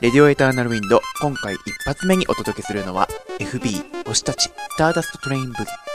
レディオエターナルウィンド、今回一発目にお届けするのは、FB、星たち、スターダストトレインブギ。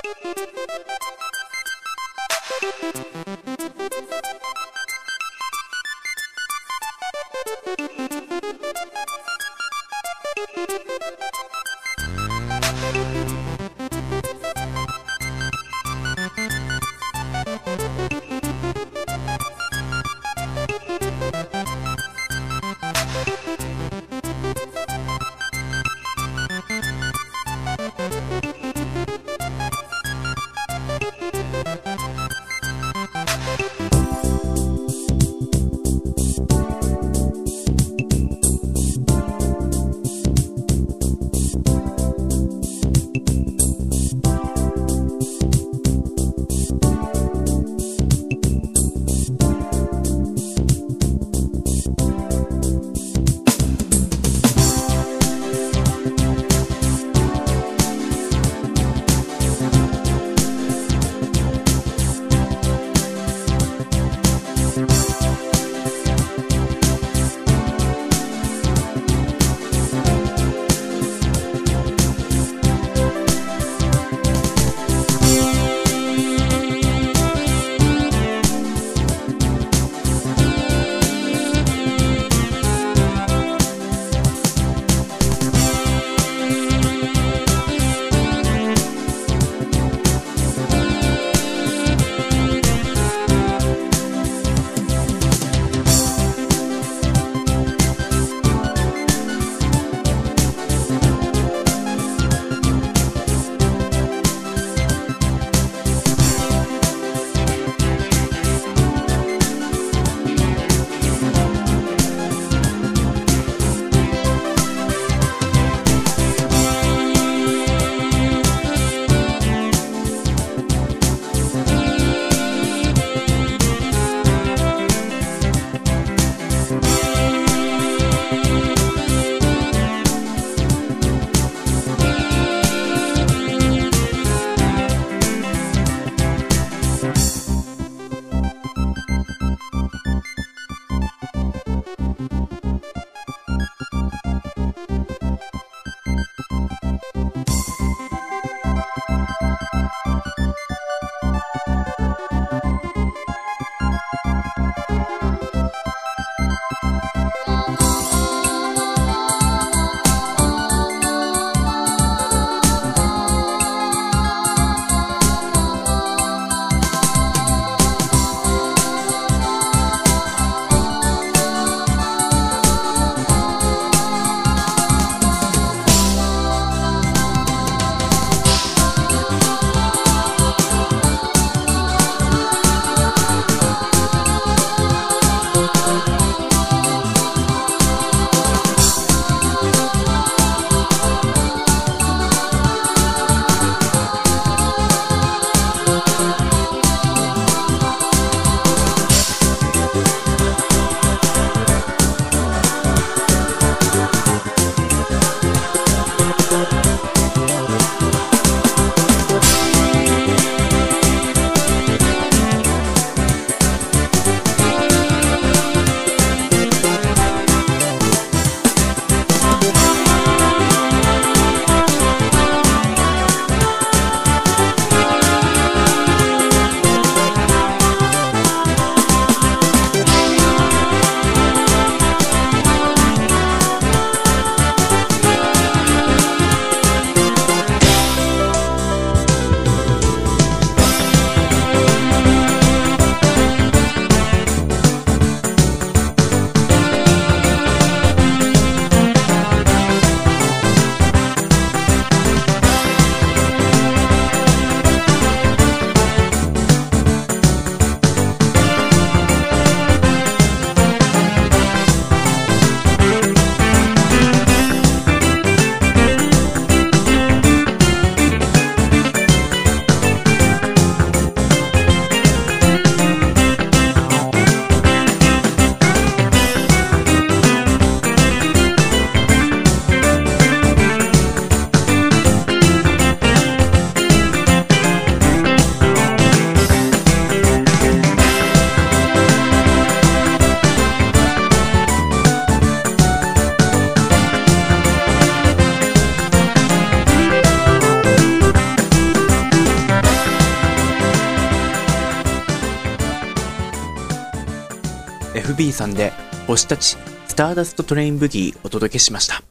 星たちスターダストトレインブギーお届けしました。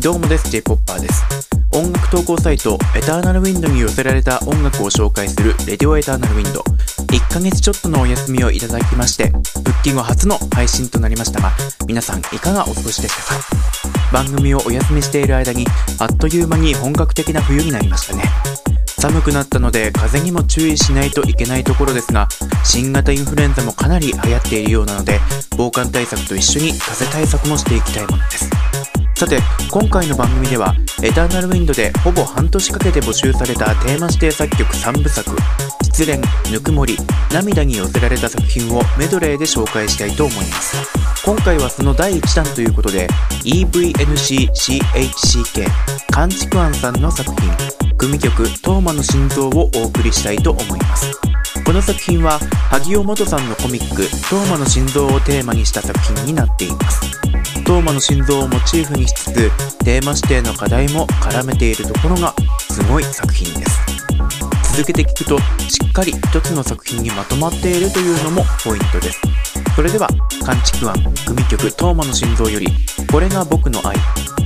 どうもです J-POPPER です。音楽投稿サイトエターナルウィンドに寄せられた音楽を紹介するレディオエターナルウィンド。1ヶ月ちょっとのお休みをいただきまして復帰後初の配信となりましたが皆さんいかがお過ごしでしたか？番組をお休みしている間にあっという間に本格的な冬になりましたね。寒くなったので風邪にも注意しないといけないところですが新型インフルエンザもかなり流行っているようなので防寒対策と一緒に風邪対策もしていきたいものです。さて今回の番組ではエターナルウィンドでほぼ半年かけて募集されたテーマ指定作曲3部作失恋ぬくもり涙に寄せられた作品をメドレーで紹介したいと思います。今回はその第1弾ということで EVNCCHCK カンチクアンさんの作品。組曲「トーマの心臓」をお送りしたいと思います。この作品は萩尾元さんのコミック「トーマの心臓」をテーマにした作品になっています。トーマの心臓をモチーフにしつつテーマ指定の課題も絡めているところがすごい作品です。続けて聞くとしっかり一つの作品にまとまっているというのもポイントです。それでは「カンチクアン」組曲「トーマの心臓」より「これが僕の愛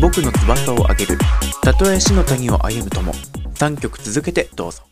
僕の翼をあげるたとえ死の谷を歩むとも」3曲続けてどうぞ。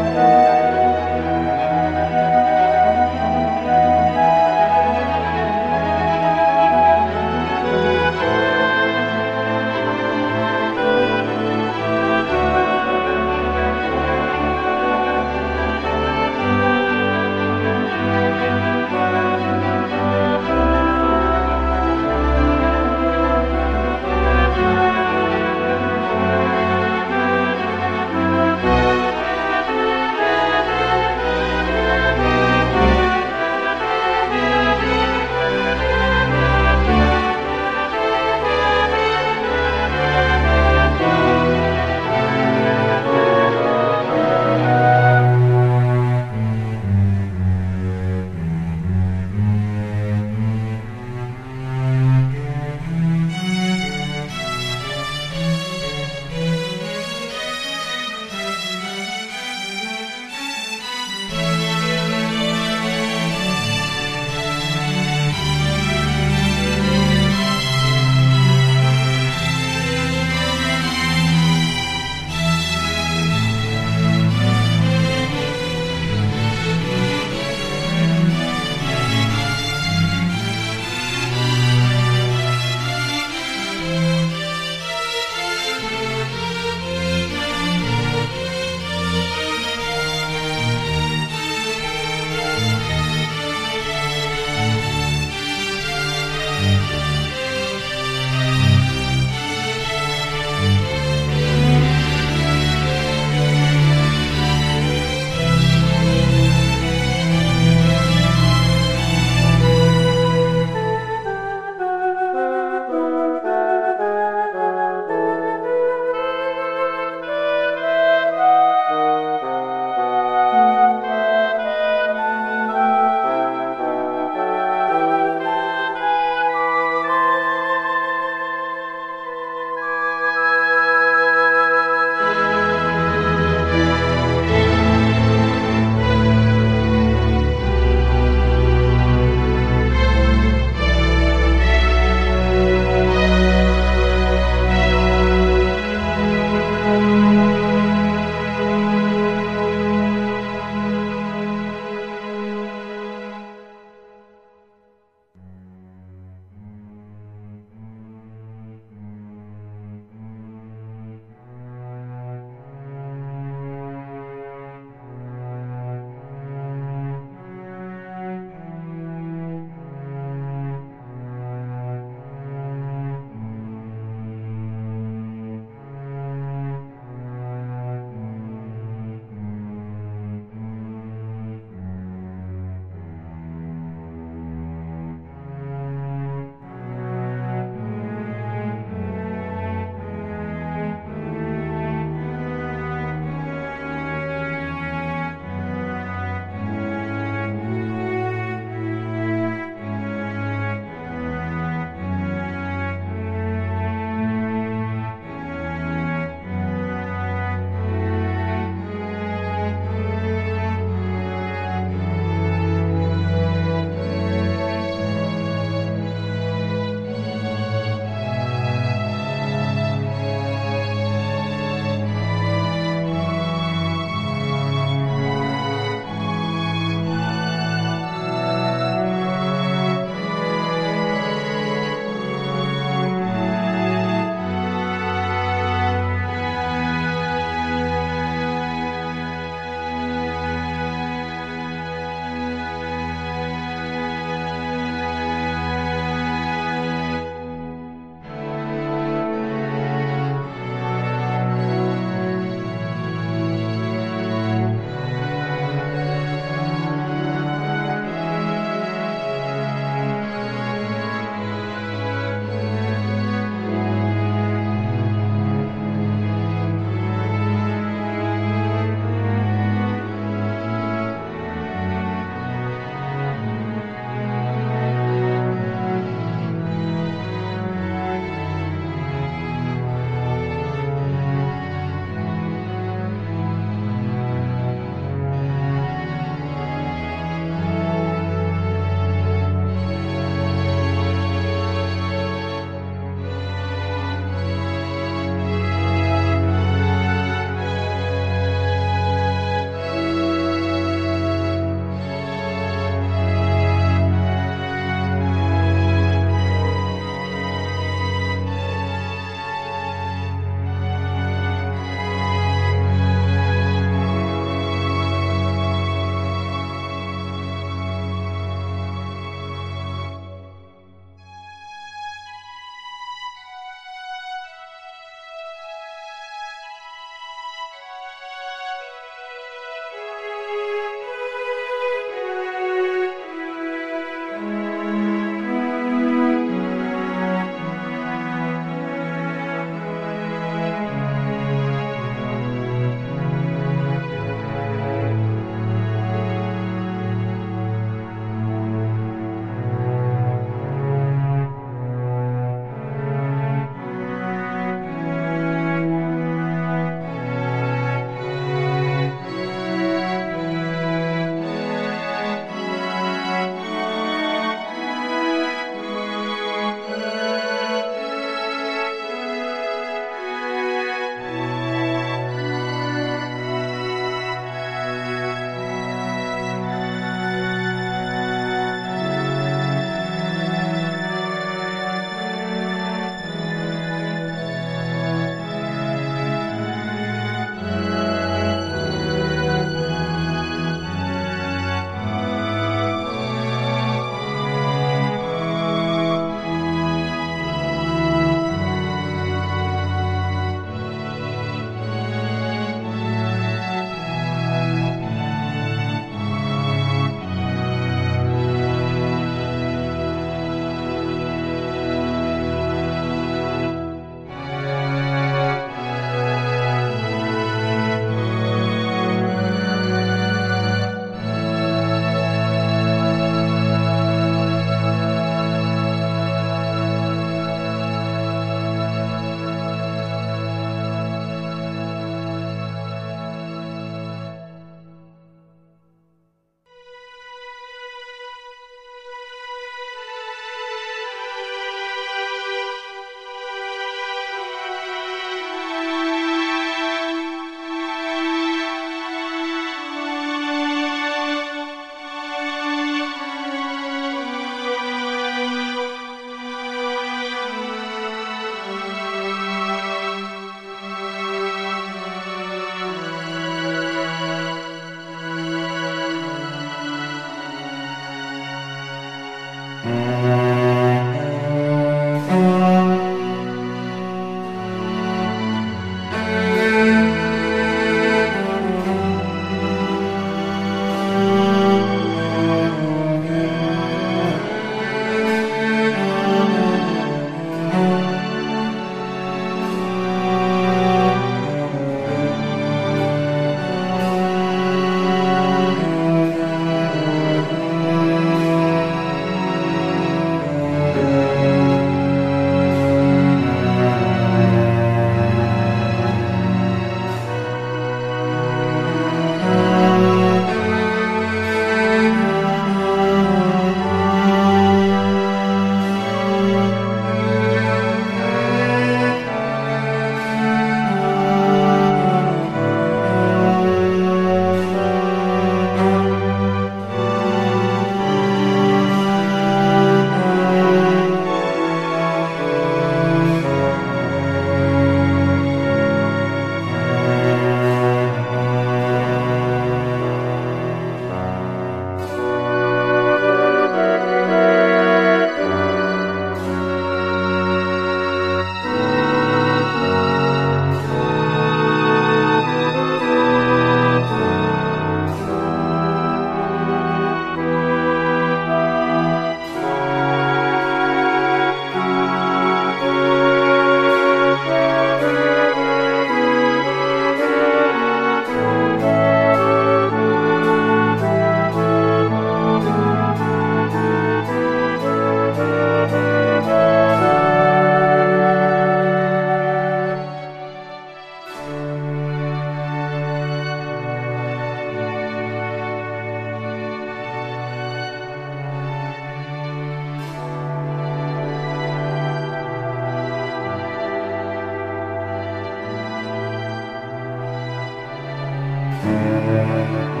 カ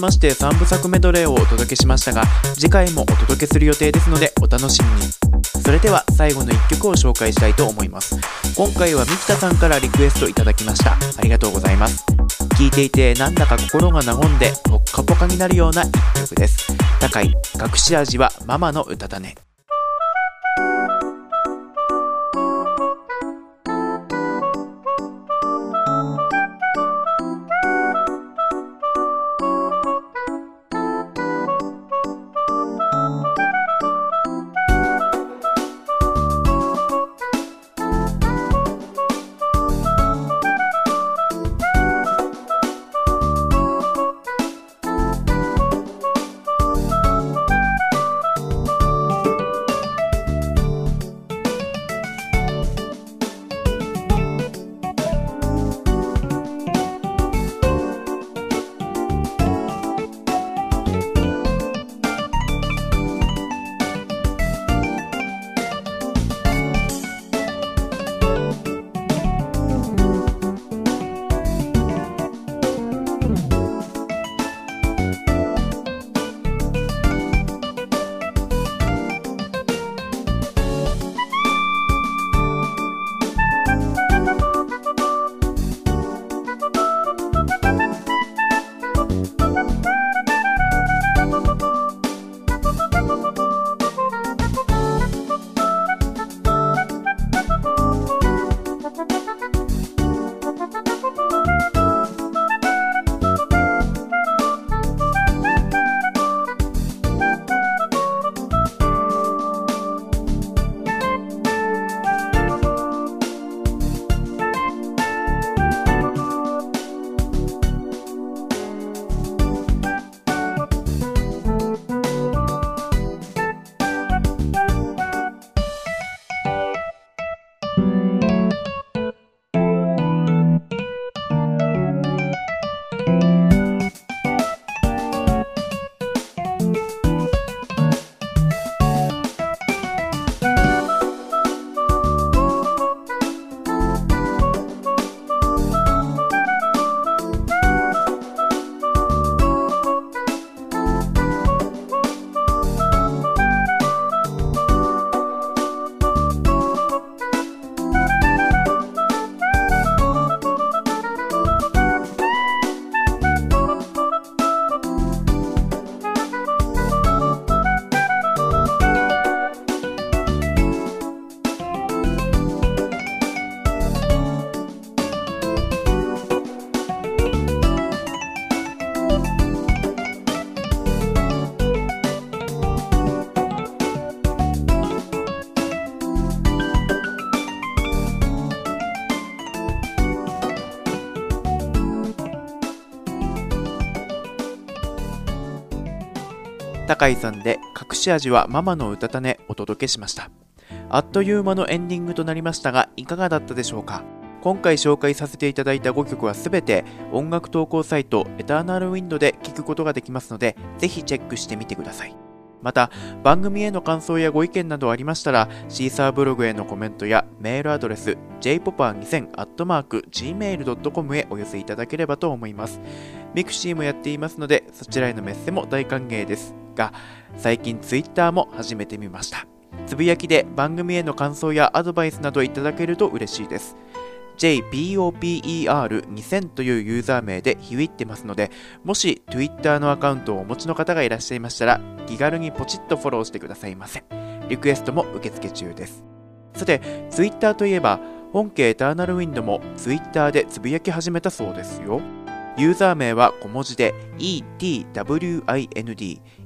まして3部作メドレーをお届けしましたが次回もお届けする予定ですのでお楽しみに。それでは最後の1曲を紹介したいと思います。今回は三木田さんからリクエストいただきました。ありがとうございます。聴いていてなんだか心が和んでポッカポカになるような1曲です。高い隠し味はママの歌だね。高井さんで隠し味はママの歌種お届けしました。あっという間のエンディングとなりましたが、いかがだったでしょうか？今回紹介させていただいた5曲はすべて音楽投稿サイトエターナルウィンドで聴くことができますので、ぜひチェックしてみてください。また、番組への感想やご意見などありましたら、シーサーブログへのコメントやメールアドレス、jpopper2000-gmail.com へお寄せいただければと思います。ミクシーもやっていますので、そちらへのメッセも大歓迎ですが、最近 Twitter も始めてみました。つぶやきで番組への感想やアドバイスなどいただけると嬉しいです。JPOPER2000 というユーザー名でひびってますので、もし Twitter のアカウントをお持ちの方がいらっしゃいましたら、気軽にポチッとフォローしてくださいませ。リクエストも受付中です。さて、Twitter といえば、本家エターナルウィンドも Twitter でつぶやき始めたそうですよ。ユーザー名は小文字で ETWIND、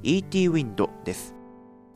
ETWIND です。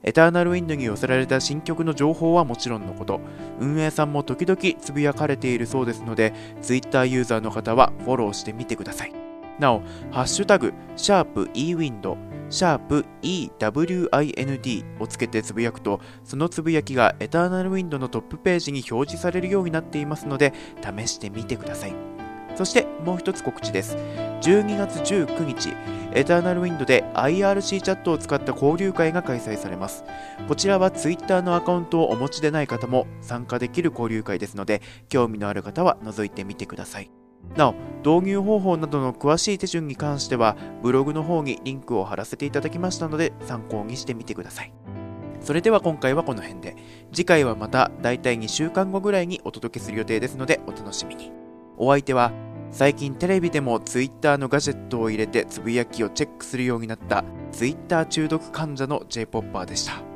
エターナルウィンドに寄せられた新曲の情報はもちろんのこと、運営さんも時々つぶやかれているそうですので、Twitter ユーザーの方はフォローしてみてください。なお、ハッシュタグ、シャープ ewind、シャープ ewind をつけてつぶやくと、そのつぶやきがエターナルウィンドのトップページに表示されるようになっていますので、試してみてください。そしてもう一つ告知です。12月19日、エターナルウィンドで IRC チャットを使った交流会が開催されます。こちらは Twitter のアカウントをお持ちでない方も参加できる交流会ですので、興味のある方は覗いてみてください。なお、導入方法などの詳しい手順に関しては、ブログの方にリンクを貼らせていただきましたので、参考にしてみてください。それでは今回はこの辺で、次回はまただいたい2週間後ぐらいにお届けする予定ですので、お楽しみに。お相手は、最近テレビでも Twitter のガジェットを入れてつぶやきをチェックするようになった Twitter 中毒患者の J-POPPER でした。